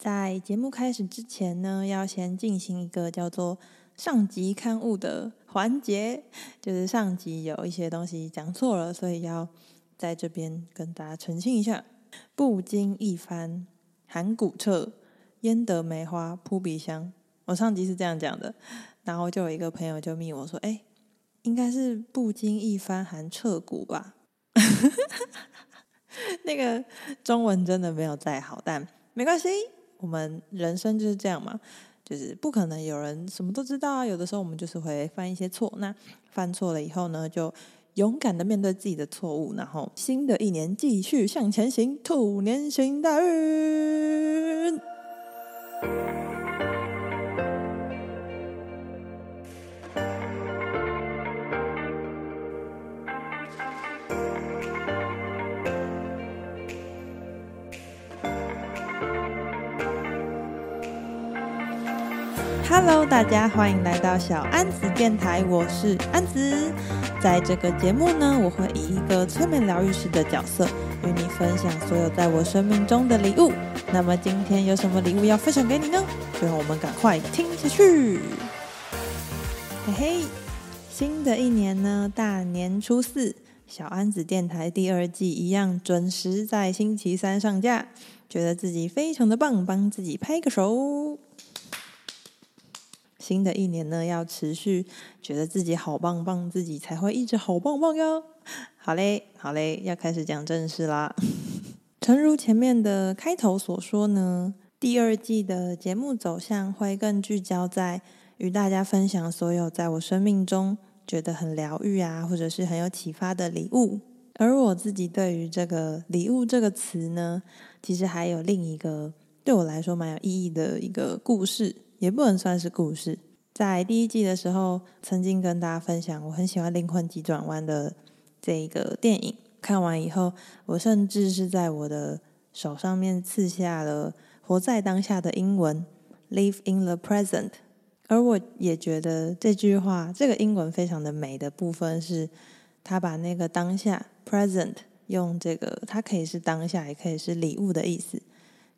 在节目开始之前呢，要先进行一个叫做上集勘误的环节，就是上集有一些东西讲错了，所以要在这边跟大家澄清一下。不经一番寒骨彻，焉得梅花扑鼻香。我上集是这样讲的，然后就有一个朋友就密我说：“哎，应该是不经一番寒彻骨吧？” 那个中文真的没有再好，但没关系。我们人生就是这样嘛，就是不可能有人什么都知道啊。有的时候我们就是会犯一些错，那犯错了以后呢，就勇敢的面对自己的错误，然后新的一年继续向前行，兔年行大运。Hello，大家欢迎来到小安子电台，我是安子。在这个节目呢，我会以一个催眠疗愈师的角色，与你分享所有在我生命中的礼物。那么今天有什么礼物要分享给你呢？就让我们赶快听下去。嘿嘿，新的一年呢，大年初四，小安子电台第二季一样准时在星期三上架，觉得自己非常的棒，帮自己拍个手。新的一年呢，要持续觉得自己好棒棒，自己才会一直好棒棒哟。好嘞，好嘞，要开始讲正事啦。诚如前面的开头所说呢，第二季的节目走向会更聚焦在与大家分享所有在我生命中觉得很疗愈啊，或者是很有启发的礼物。而我自己对于这个“礼物”这个词呢，其实还有另一个对我来说蛮有意义的一个故事。也不能算是故事。在第一季的时候，曾经跟大家分享，我很喜欢《灵魂急转弯》的这一个电影。看完以后，我甚至是在我的手上面刺下了“活在当下”的英文 “Live in the present”。而我也觉得这句话，这个英文非常的美的部分是，他把那个当下 （present） 用这个，它可以是当下，也可以是礼物的意思，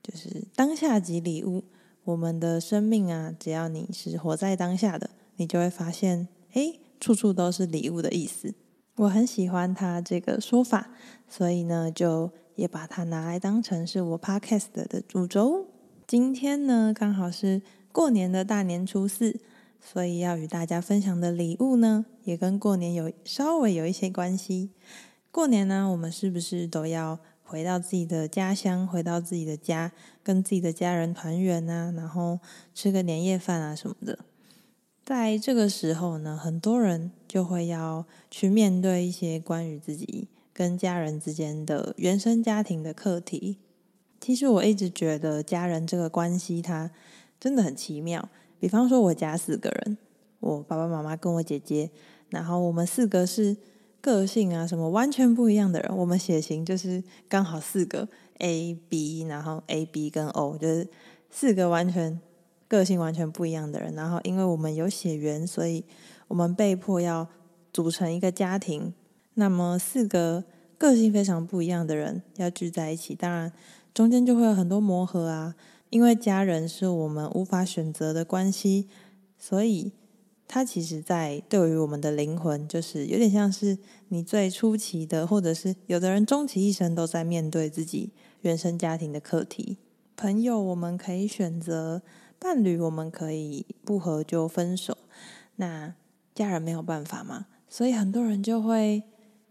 就是当下即礼物。我们的生命啊，只要你是活在当下的，你就会发现，诶，处处都是礼物的意思。我很喜欢他这个说法，所以呢，就也把它拿来当成是我 podcast 的主轴。今天呢，刚好是过年的大年初四，所以要与大家分享的礼物呢，也跟过年有稍微有一些关系。过年呢，我们是不是都要回到自己的家乡，回到自己的家，跟自己的家人团圆啊，然后吃个年夜饭啊什么的。在这个时候呢，很多人就会要去面对一些关于自己跟家人之间的原生家庭的课题。其实我一直觉得家人这个关系，它真的很奇妙。比方说，我家四个人，我爸爸妈妈跟我姐姐，然后我们四个是。个性啊，什么完全不一样的人，我们血型就是刚好四个 A、B，然后 A、B 跟 O，就是四个完全个性完全不一样的人。然后，因为我们有血缘，所以我们被迫要组成一个家庭。那么，四个个性非常不一样的人要聚在一起，当然中间就会有很多磨合啊。因为家人是我们无法选择的关系，所以。它其实，在对于我们的灵魂，就是有点像是你最初期的，或者是有的人终其一生都在面对自己原生家庭的课题。朋友，我们可以选择；伴侣，我们可以不合就分手。那家人没有办法嘛？所以很多人就会，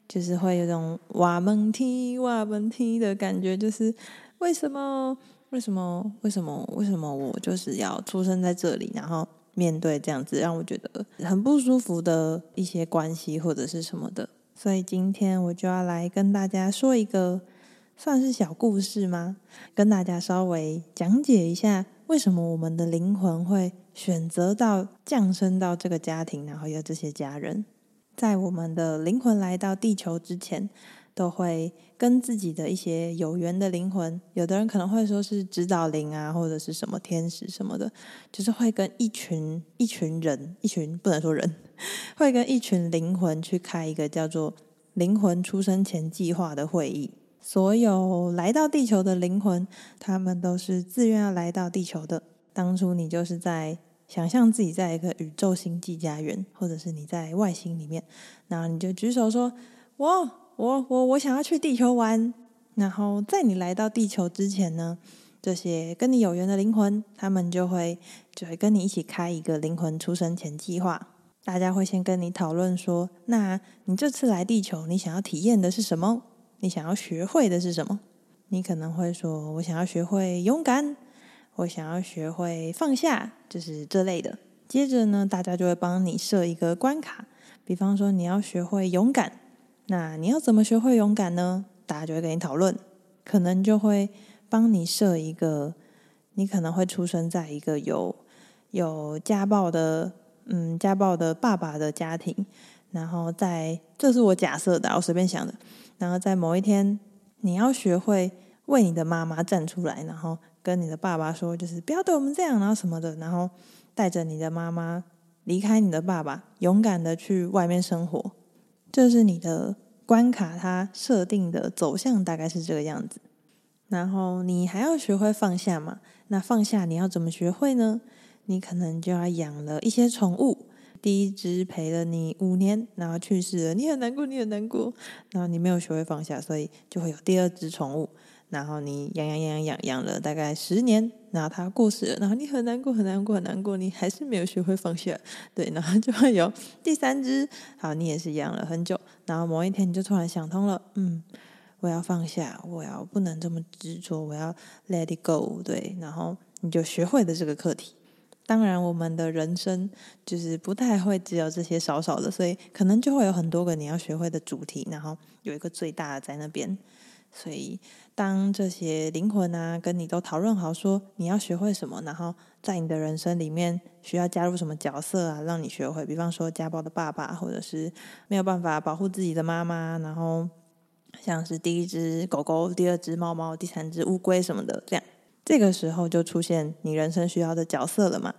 就是会有种挖门踢、挖门踢的感觉，就是为什么？为什么？为什么？为什么我就是要出生在这里？然后。面对这样子让我觉得很不舒服的一些关系或者是什么的，所以今天我就要来跟大家说一个算是小故事吗？跟大家稍微讲解一下为什么我们的灵魂会选择到降生到这个家庭，然后有这些家人，在我们的灵魂来到地球之前。都会跟自己的一些有缘的灵魂，有的人可能会说是指导灵啊，或者是什么天使什么的，就是会跟一群一群人，一群不能说人，会跟一群灵魂去开一个叫做“灵魂出生前计划”的会议。所有来到地球的灵魂，他们都是自愿要来到地球的。当初你就是在想象自己在一个宇宙星际家园，或者是你在外星里面，然后你就举手说：“我、我、我，我想要去地球玩。”然后在你来到地球之前呢，这些跟你有缘的灵魂，他们就会就会跟你一起开一个灵魂出生前计划。大家会先跟你讨论说：“那你这次来地球，你想要体验的是什么？你想要学会的是什么？”你可能会说：“我想要学会勇敢，我想要学会放下，就是这类的。”接着呢，大家就会帮你设一个关卡，比方说你要学会勇敢，那你要怎么学会勇敢呢？大家就会跟你讨论，可能就会帮你设一个，你可能会出生在一个有有家暴的。嗯，家暴的爸爸的家庭，然后在，这是我假设的，我随便想的。然后在某一天，你要学会为你的妈妈站出来，然后跟你的爸爸说，就是不要对我们这样，然后什么的，然后带着你的妈妈离开你的爸爸，勇敢的去外面生活。就是你的关卡，它设定的走向大概是这个样子。然后你还要学会放下嘛？那放下你要怎么学会呢？你可能就要养了一些宠物，第一只陪了你五年，然后去世了，你很难过，你很难过，然后你没有学会放下，所以就会有第二只宠物，然后你养养养养养了大概十年，然后它过世了，然后你很难过，很难过，很难过，你还是没有学会放下，对，然后就会有第三只，好，你也是养了很久，然后某一天你就突然想通了，嗯，我要放下，我要不能这么执着，我要 let it go，对，然后你就学会了这个课题。当然，我们的人生就是不太会只有这些少少的，所以可能就会有很多个你要学会的主题，然后有一个最大的在那边。所以，当这些灵魂啊跟你都讨论好说你要学会什么，然后在你的人生里面需要加入什么角色啊，让你学会，比方说家暴的爸爸，或者是没有办法保护自己的妈妈，然后像是第一只狗狗、第二只猫猫、第三只乌龟什么的这样。这个时候就出现你人生需要的角色了嘛？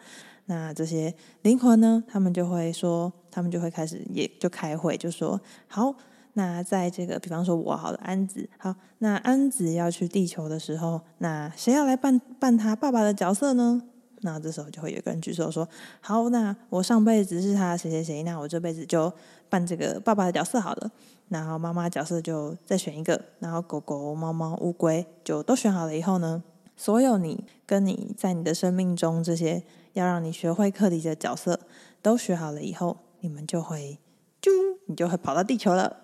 那这些灵魂呢？他们就会说，他们就会开始，也就开会，就说好。那在这个，比方说我好了，安子好。那安子要去地球的时候，那谁要来扮扮他爸爸的角色呢？那这时候就会有个人举手说好。那我上辈子是他谁谁谁，那我这辈子就扮这个爸爸的角色好了。然后妈妈角色就再选一个，然后狗狗、猫猫、乌龟就都选好了以后呢？所有你跟你在你的生命中这些要让你学会课题的角色都学好了以后，你们就会啾，你就会跑到地球了。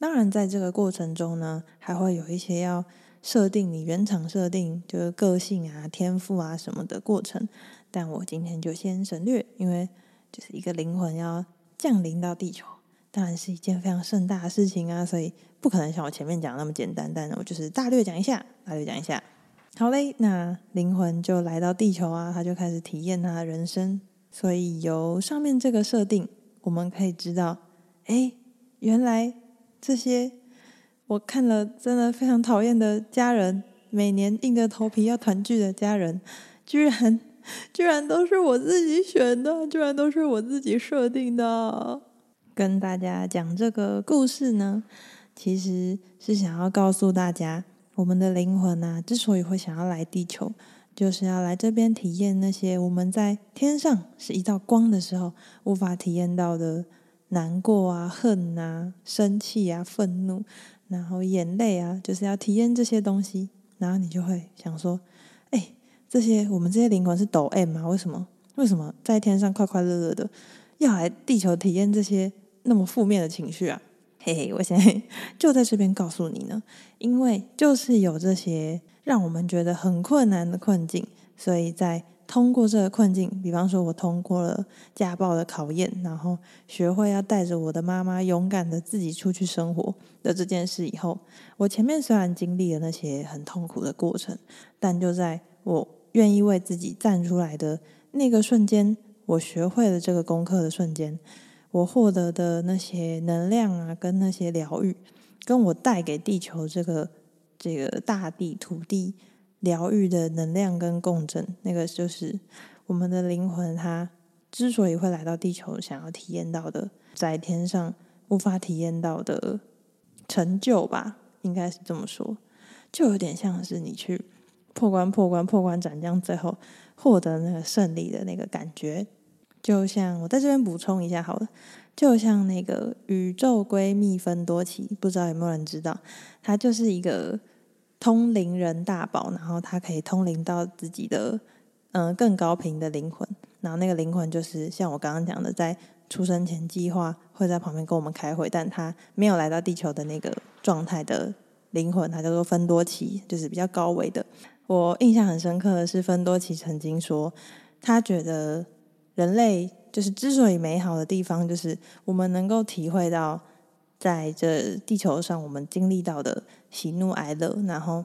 当然，在这个过程中呢，还会有一些要设定你原厂设定，就是个性啊、天赋啊什么的过程。但我今天就先省略，因为就是一个灵魂要降临到地球，当然是一件非常盛大的事情啊，所以不可能像我前面讲那么简单。但我就是大略讲一下，大略讲一下。好嘞，那灵魂就来到地球啊，他就开始体验他的人生。所以由上面这个设定，我们可以知道，哎，原来这些我看了真的非常讨厌的家人，每年硬着头皮要团聚的家人，居然居然都是我自己选的，居然都是我自己设定的。跟大家讲这个故事呢，其实是想要告诉大家。我们的灵魂啊，之所以会想要来地球，就是要来这边体验那些我们在天上是一道光的时候无法体验到的难过啊、恨啊、生气啊、愤怒，然后眼泪啊，就是要体验这些东西。然后你就会想说：“哎，这些我们这些灵魂是抖 M 吗？为什么？为什么在天上快快乐乐的，要来地球体验这些那么负面的情绪啊？”嘿嘿，我现在就在这边告诉你呢，因为就是有这些让我们觉得很困难的困境，所以在通过这个困境，比方说我通过了家暴的考验，然后学会要带着我的妈妈勇敢的自己出去生活的这件事以后，我前面虽然经历了那些很痛苦的过程，但就在我愿意为自己站出来的那个瞬间，我学会了这个功课的瞬间。我获得的那些能量啊，跟那些疗愈，跟我带给地球这个这个大地土地疗愈的能量跟共振，那个就是我们的灵魂，它之所以会来到地球，想要体验到的，在天上无法体验到的成就吧。应该是这么说，就有点像是你去破关、破关、破关斩将，最后获得那个胜利的那个感觉。就像我在这边补充一下好了，就像那个宇宙闺蜜芬多奇，不知道有没有人知道，她就是一个通灵人大宝，然后他可以通灵到自己的嗯、更高频的灵魂，然后那个灵魂就是像我刚刚讲的，在出生前计划会在旁边跟我们开会，但他没有来到地球的那个状态的灵魂，他叫做芬多奇，就是比较高维的。我印象很深刻的是，芬多奇曾经说，他觉得。人类就是之所以美好的地方，就是我们能够体会到在这地球上我们经历到的喜怒哀乐，然后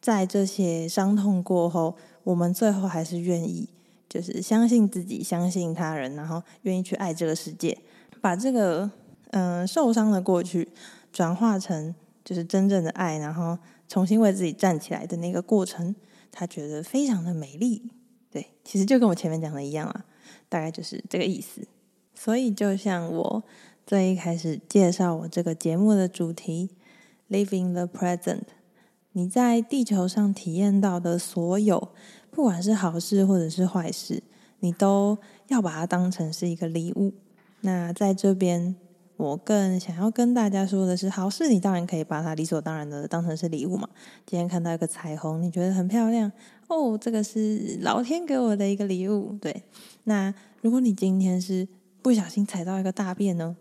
在这些伤痛过后，我们最后还是愿意，就是相信自己，相信他人，然后愿意去爱这个世界，把这个嗯、受伤的过去转化成就是真正的爱，然后重新为自己站起来的那个过程，他觉得非常的美丽。对，其实就跟我前面讲的一样啊。大概就是这个意思，所以就像我最一开始介绍我这个节目的主题，Living the Present，你在地球上体验到的所有，不管是好事或者是坏事，你都要把它当成是一个礼物。那在这边，我更想要跟大家说的是，好事你当然可以把它理所当然的当成是礼物嘛。今天看到一个彩虹，你觉得很漂亮。哦，这个是老天给我的一个礼物。对，那如果你今天是不小心踩到一个大便呢？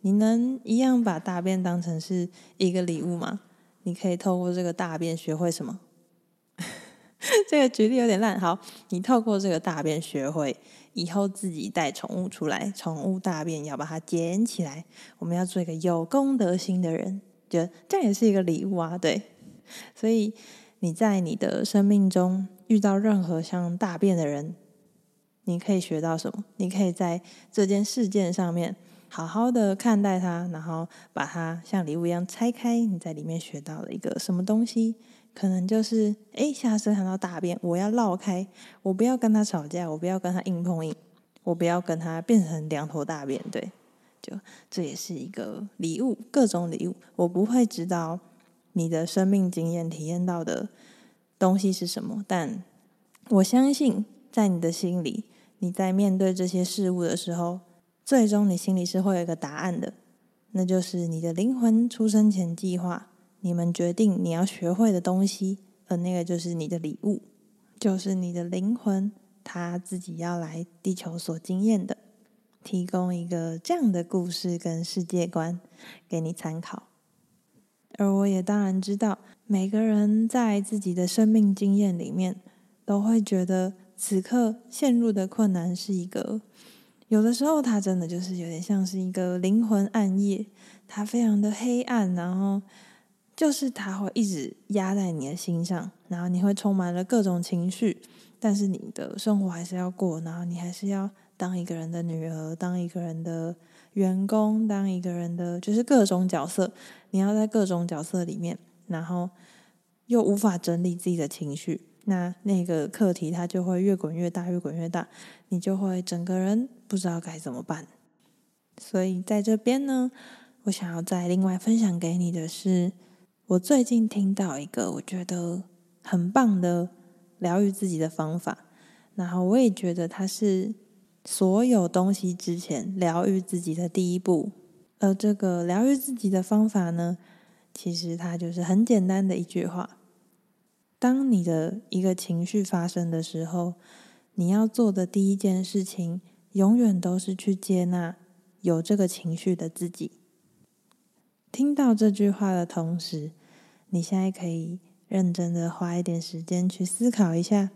你能一样把大便当成是一个礼物吗？你可以透过这个大便学会什么？这个举例有点烂。好，你透过这个大便学会以后自己带宠物出来，宠物大便要把它捡起来。我们要做一个有公德心的人，觉得这也是一个礼物啊。对，所以。你在你的生命中遇到任何像大便的人，你可以学到什么？你可以在这件事件上面好好的看待它，然后把它像礼物一样拆开。你在里面学到了一个什么东西？可能就是，诶，下次看到大便，我要绕开，我不要跟他吵架，我不要跟他硬碰硬，我不要跟他变成两坨大便。对，就这也是一个礼物，各种礼物，我不会知道。你的生命经验体验到的东西是什么？但我相信，在你的心里，你在面对这些事物的时候，最终你心里是会有一个答案的，那就是你的灵魂出生前计划，你们决定你要学会的东西，而那个就是你的礼物，就是你的灵魂他自己要来地球所经验的，提供一个这样的故事跟世界观给你参考。而我也当然知道，每个人在自己的生命经验里面，都会觉得此刻陷入的困难是一个，有的时候它真的就是有点像是一个灵魂暗夜，它非常的黑暗，然后就是它会一直压在你的心上，然后你会充满了各种情绪，但是你的生活还是要过，然后你还是要当一个人的女儿，当一个人的。员工当一个人的就是各种角色，你要在各种角色里面，然后又无法整理自己的情绪，那那个课题它就会越滚越大，越滚越大，你就会整个人不知道该怎么办。所以在这边呢，我想要再另外分享给你的是，我最近听到一个我觉得很棒的疗愈自己的方法，然后我也觉得它是。所有东西之前，疗愈自己的第一步。而这个疗愈自己的方法呢，其实它就是很简单的一句话：当你的一个情绪发生的时候，你要做的第一件事情，永远都是去接纳有这个情绪的自己。听到这句话的同时，你现在可以认真的花一点时间去思考一下，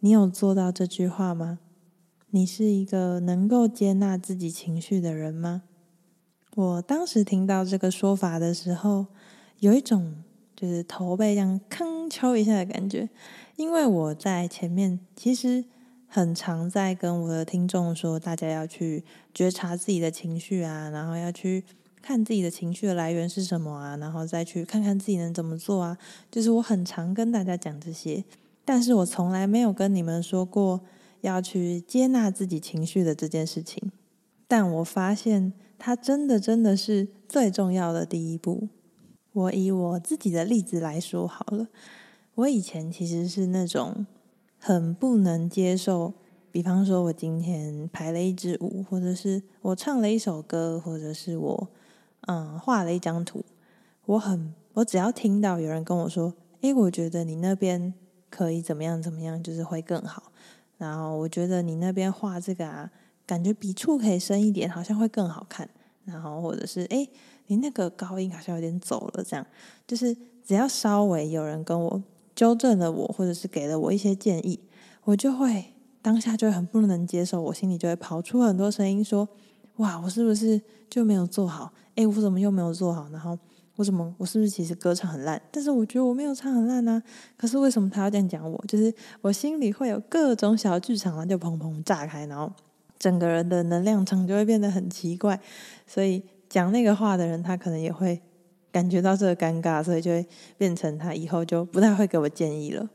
你有做到这句话吗？你是一个能够接纳自己情绪的人吗？我当时听到这个说法的时候，有一种就是头被这样铿敲一下的感觉，因为我在前面其实很常在跟我的听众说，大家要去觉察自己的情绪啊，然后要去看自己的情绪的来源是什么啊，然后再去看看自己能怎么做啊。就是我很常跟大家讲这些，但是我从来没有跟你们说过。要去接纳自己情绪的这件事情，但我发现它真的真的是最重要的第一步。我以我自己的例子来说好了，我以前其实是那种很不能接受，比方说我今天排了一支舞，或者是我唱了一首歌，或者是我嗯画了一张图，我很我只要听到有人跟我说，诶，我觉得你那边可以怎么样怎么样，就是会更好。然后我觉得你那边画这个啊，感觉笔触可以深一点，好像会更好看。然后或者是诶，你那个高音好像有点走了，这样就是只要稍微有人跟我纠正了我，或者是给了我一些建议，我就会当下就很不能接受，我心里就会跑出很多声音说：哇，我是不是就没有做好？诶，我怎么又没有做好？然后我怎么我是不是其实歌唱很烂？但是我觉得我没有唱很烂呢、啊。可是为什么他要这样讲我？就是我心里会有各种小剧场，然后就砰砰炸开，然后。整个人的能量场就会变得很奇怪，所以讲那个话的人，他可能也会感觉到这个尴尬，所以就会变成他以后就不太会给我建议了。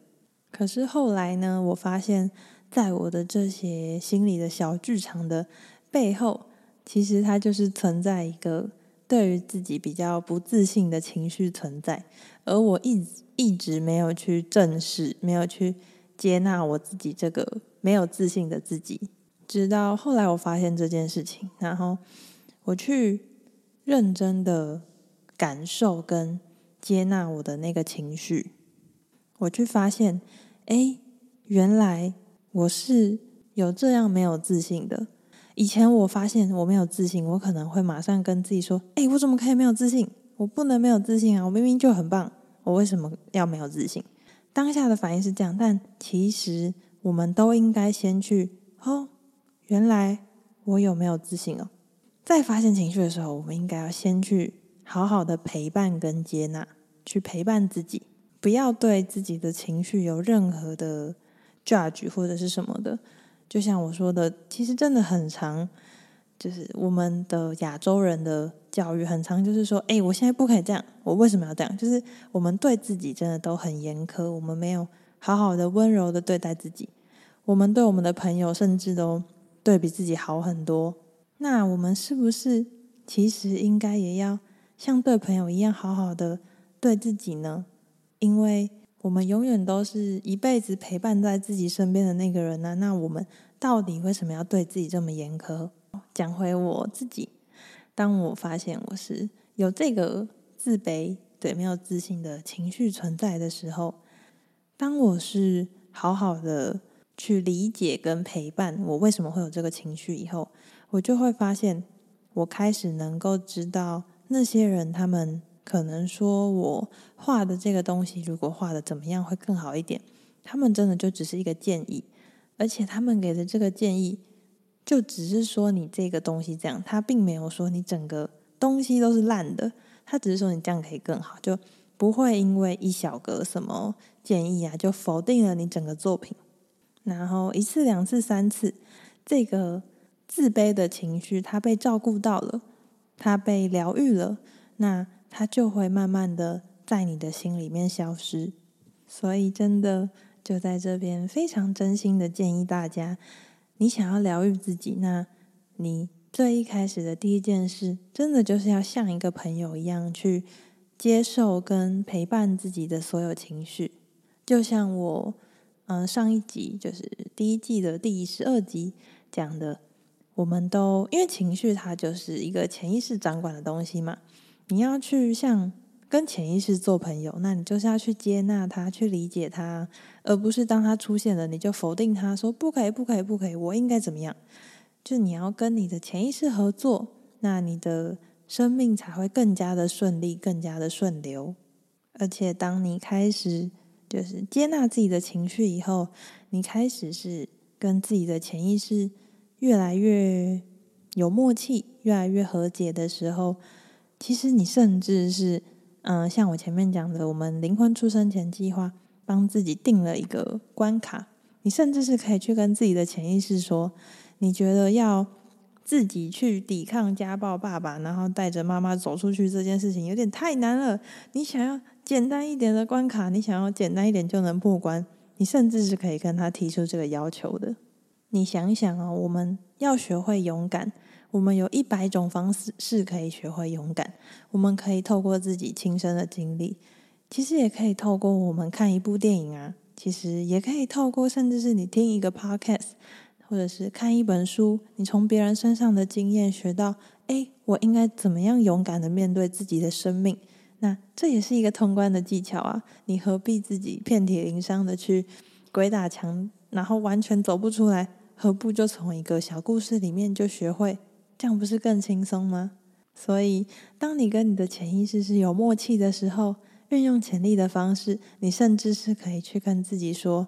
可是后来呢，我发现，在我的这些心里的小剧场的背后，其实它就是存在一个对于自己比较不自信的情绪存在，而我一直一直没有去正视，没有去接纳我自己这个没有自信的自己。直到后来，我发现这件事情，然后我去认真的感受跟接纳我的那个情绪，我去发现，哎，原来我是有这样没有自信的。以前我发现我没有自信，我可能会马上跟自己说：“哎，我怎么可以没有自信？我不能没有自信啊！我明明就很棒，我为什么要没有自信？”当下的反应是这样，但其实我们都应该先去哦。原来我有没有自信哦？在发现情绪的时候，我们应该要先去好好的陪伴跟接纳，去陪伴自己，不要对自己的情绪有任何的 judge 或者是什么的。就像我说的，其实真的很长，就是我们的亚洲人的教育很长，就是说，诶，我现在不可以这样，我为什么要这样？就是我们对自己真的都很严苛，我们没有好好的温柔的对待自己，我们对我们的朋友甚至都。对比自己好很多，那我们是不是其实应该也要像对朋友一样好好的对自己呢？因为我们永远都是一辈子陪伴在自己身边的那个人呢。那我们到底为什么要对自己这么严苛？讲回我自己，当我发现我是有这个自卑、对没有自信的情绪存在的时候，当我是好好的。去理解跟陪伴我为什么会有这个情绪以后，我就会发现，我开始能够知道那些人他们可能说我画的这个东西如果画的怎么样会更好一点，他们真的就只是一个建议，而且他们给的这个建议就只是说你这个东西这样，他并没有说你整个东西都是烂的，他只是说你这样可以更好，就不会因为一小个什么建议啊就否定了你整个作品。然后一次、两次、三次，这个自卑的情绪，它被照顾到了，它被疗愈了，那它就会慢慢的在你的心里面消失。所以，真的就在这边非常真心的建议大家，你想要疗愈自己，那你最一开始的第一件事，真的就是要像一个朋友一样去接受跟陪伴自己的所有情绪，就像我。嗯，上一集就是第一季的第十二集讲的，我们都因为情绪它就是一个潜意识掌管的东西嘛，你要去像跟潜意识做朋友，那你就是要去接纳它，去理解它，而不是当它出现了你就否定它，说不可以，不可以，不可以，我应该怎么样？就你要跟你的潜意识合作，那你的生命才会更加的顺利，更加的顺流，而且当你开始。就是接纳自己的情绪以后，你开始是跟自己的潜意识越来越有默契，越来越和解的时候，其实你甚至是，嗯、像我前面讲的，我们灵魂出生前计划帮自己定了一个关卡，你甚至是可以去跟自己的潜意识说，你觉得要自己去抵抗家暴爸爸，然后带着妈妈走出去这件事情有点太难了，你想要。简单一点的关卡，你想要简单一点就能破关，你甚至是可以跟他提出这个要求的。你想一想哦，我们要学会勇敢，我们有一百种方式是可以学会勇敢。我们可以透过自己亲身的经历，其实也可以透过我们看一部电影啊，其实也可以透过甚至是你听一个 podcast，或者是看一本书，你从别人身上的经验学到，哎，我应该怎么样勇敢的面对自己的生命？那这也是一个通关的技巧啊！你何必自己遍体鳞伤的去鬼打墙，然后完全走不出来？何不就从一个小故事里面就学会？这样不是更轻松吗？所以，当你跟你的潜意识是有默契的时候，运用潜力的方式，你甚至是可以去跟自己说：“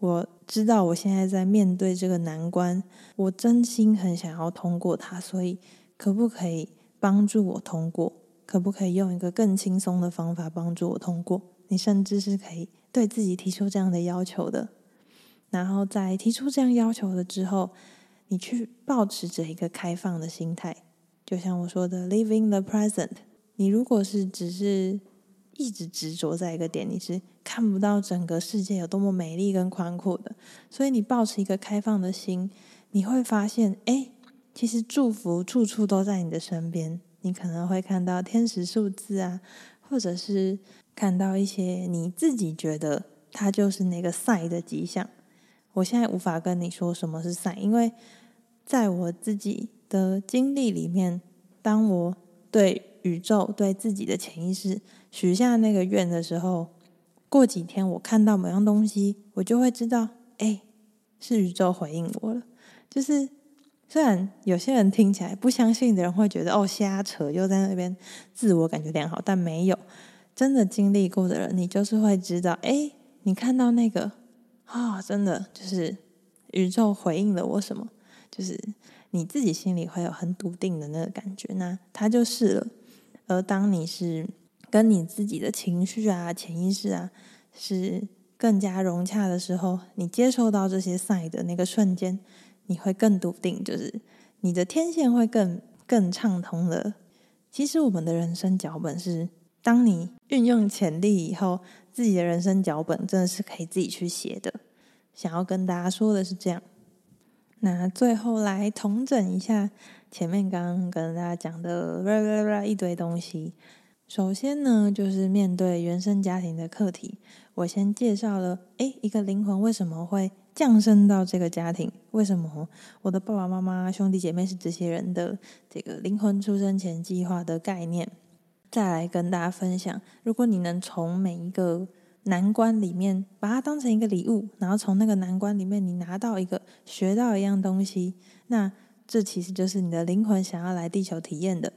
我知道我现在在面对这个难关，我真心很想要通过它，所以可不可以帮助我通过？”可不可以用一个更轻松的方法帮助我通过？你甚至是可以对自己提出这样的要求的。然后在提出这样要求了之后，你去保持着一个开放的心态，就像我说的，living the present。你如果是只是一直执着在一个点，你是看不到整个世界有多么美丽跟宽阔的。所以你保持一个开放的心，你会发现，哎，其实祝福处处都在你的身边。你可能会看到天使数字啊，或者是看到一些你自己觉得它就是那个赛的迹象。我现在无法跟你说什么是善因为在我自己的经历里面，当我对宇宙、对自己的潜意识许下那个愿的时候，过几天我看到某样东西，我就会知道，哎，是宇宙回应我了，就是。虽然有些人听起来不相信的人会觉得哦，瞎扯，又在那边自我感觉良好，但没有真的经历过的人，你就是会知道，哎，你看到那个啊、真的就是宇宙回应了我什么，就是你自己心里会有很笃定的那个感觉，那它就是了。而当你是跟你自己的情绪啊、潜意识啊是更加融洽的时候，你接受到这些赛的那个瞬间。你会更笃定，就是你的天线会更更畅通了。其实我们的人生脚本是，当你运用潜力以后，自己的人生脚本真的是可以自己去写的。想要跟大家说的是这样。那最后来统整一下前面刚刚跟大家讲的啦啦啦一堆东西。首先呢，就是面对原生家庭的课题，我先介绍了，诶，一个灵魂为什么会降生到这个家庭？为什么我的爸爸妈妈、兄弟姐妹是这些人的这个灵魂出生前计划的概念？再来跟大家分享，如果你能从每一个难关里面把它当成一个礼物，然后从那个难关里面你拿到一个学到一样东西，那这其实就是你的灵魂想要来地球体验的。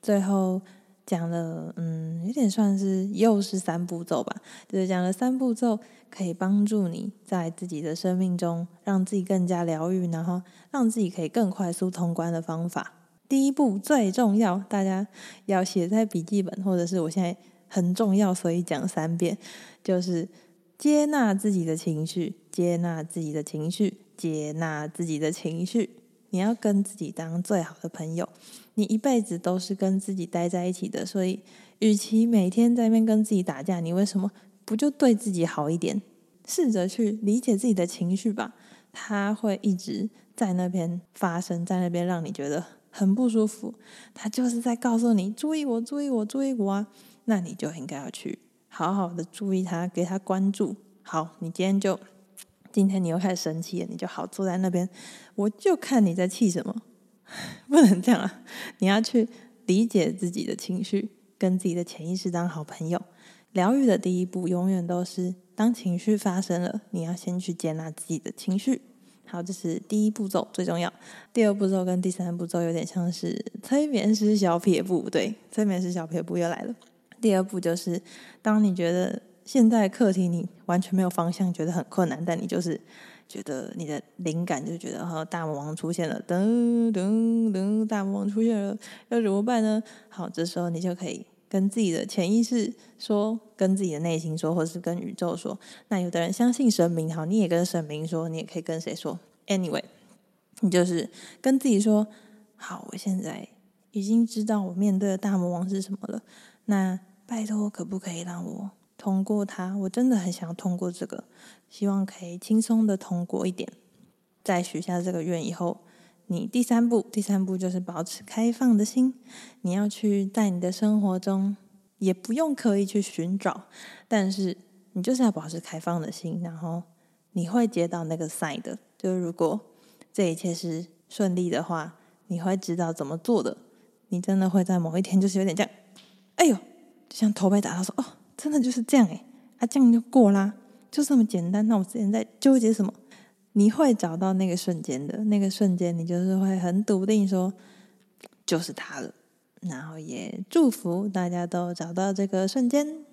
最后。讲了，嗯，有点算是又是三步骤吧，就是讲了三步骤，可以帮助你在自己的生命中让自己更加疗愈，然后让自己可以更快速通关的方法。第一步最重要，大家要写在笔记本，或者是我现在很重要，所以讲三遍，就是接纳自己的情绪，接纳自己的情绪，接纳自己的情绪。你要跟自己当最好的朋友。你一辈子都是跟自己待在一起的，所以，与其每天在那边跟自己打架，你为什么不就对自己好一点？试着去理解自己的情绪吧，它会一直在那边发生，在那边让你觉得很不舒服。他就是在告诉你：注意我，注意我，注意我啊！那你就应该要去好好的注意他，给他关注。好，你今天就今天你又开始生气了，你就好坐在那边，我就看你在气什么。不能这样啊！你要去理解自己的情绪，跟自己的潜意识当好朋友。疗愈的第一步，永远都是当情绪发生了，你要先去接纳自己的情绪。好，这是第一步骤，最重要。第二步骤跟第三步骤有点像是催眠师小撇步，对，催眠师小撇步又来了。第二步就是，当你觉得现在课题你完全没有方向，觉得很困难，但你就是。觉得你的灵感就觉得哈，大魔王出现了，噔噔噔，大魔王出现了，要怎么办呢？好，这时候你就可以跟自己的潜意识说，跟自己的内心说，或是跟宇宙说。那有的人相信神明，好，你也跟神明说，你也可以跟谁说？Anyway，你就是跟自己说，好，我现在已经知道我面对的大魔王是什么了。那拜托，可不可以让我通过它？我真的很想要通过这个。希望可以轻松的通过一点，在许下这个愿以后，你第三步，第三步就是保持开放的心。你要去在你的生活中，也不用刻意去寻找，但是你就是要保持开放的心，然后你会接到那个 sign 的。就是如果这一切是顺利的话，你会知道怎么做的。你真的会在某一天，就是有点这样，哎呦，就像头被打到说，哦，真的就是这样哎，啊，这样就过啦，就这么简单。那我之前在纠结什么？你会找到那个瞬间的，那个瞬间，你就是会很笃定说，就是他了。然后也祝福大家都找到这个瞬间。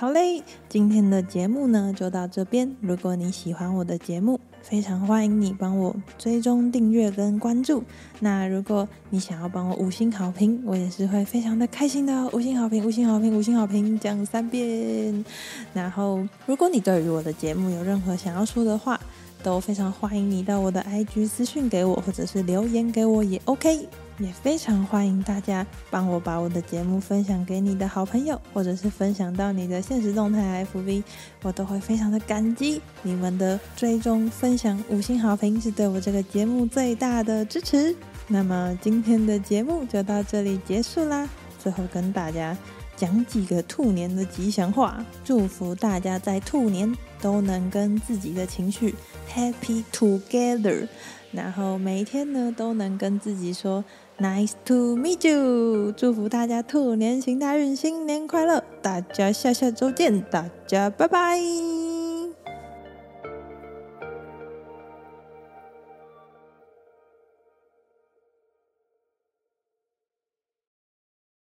好嘞，今天的节目呢就到这边。如果你喜欢我的节目，非常欢迎你帮我追踪、订阅跟关注。那如果你想要帮我五星好评，我也是会非常的开心的哦。五星好评，五星好评，五星好评，讲三遍。然后，如果你对于我的节目有任何想要说的话，都非常欢迎你到我的 IG 私讯给我，或者是留言给我也 OK。也非常欢迎大家帮我把我的节目分享给你的好朋友，或者是分享到你的现实动态 FB，我都会非常的感激你们的追踪、分享、五星好评，是对我这个节目最大的支持。那么今天的节目就到这里结束啦。最后跟大家讲几个兔年的吉祥话，祝福大家在兔年都能跟自己的情绪 happy together，然后每一天呢都能跟自己说。Nice to meet you！祝福大家兔年行大运，新年快乐！大家下下周见，大家拜拜。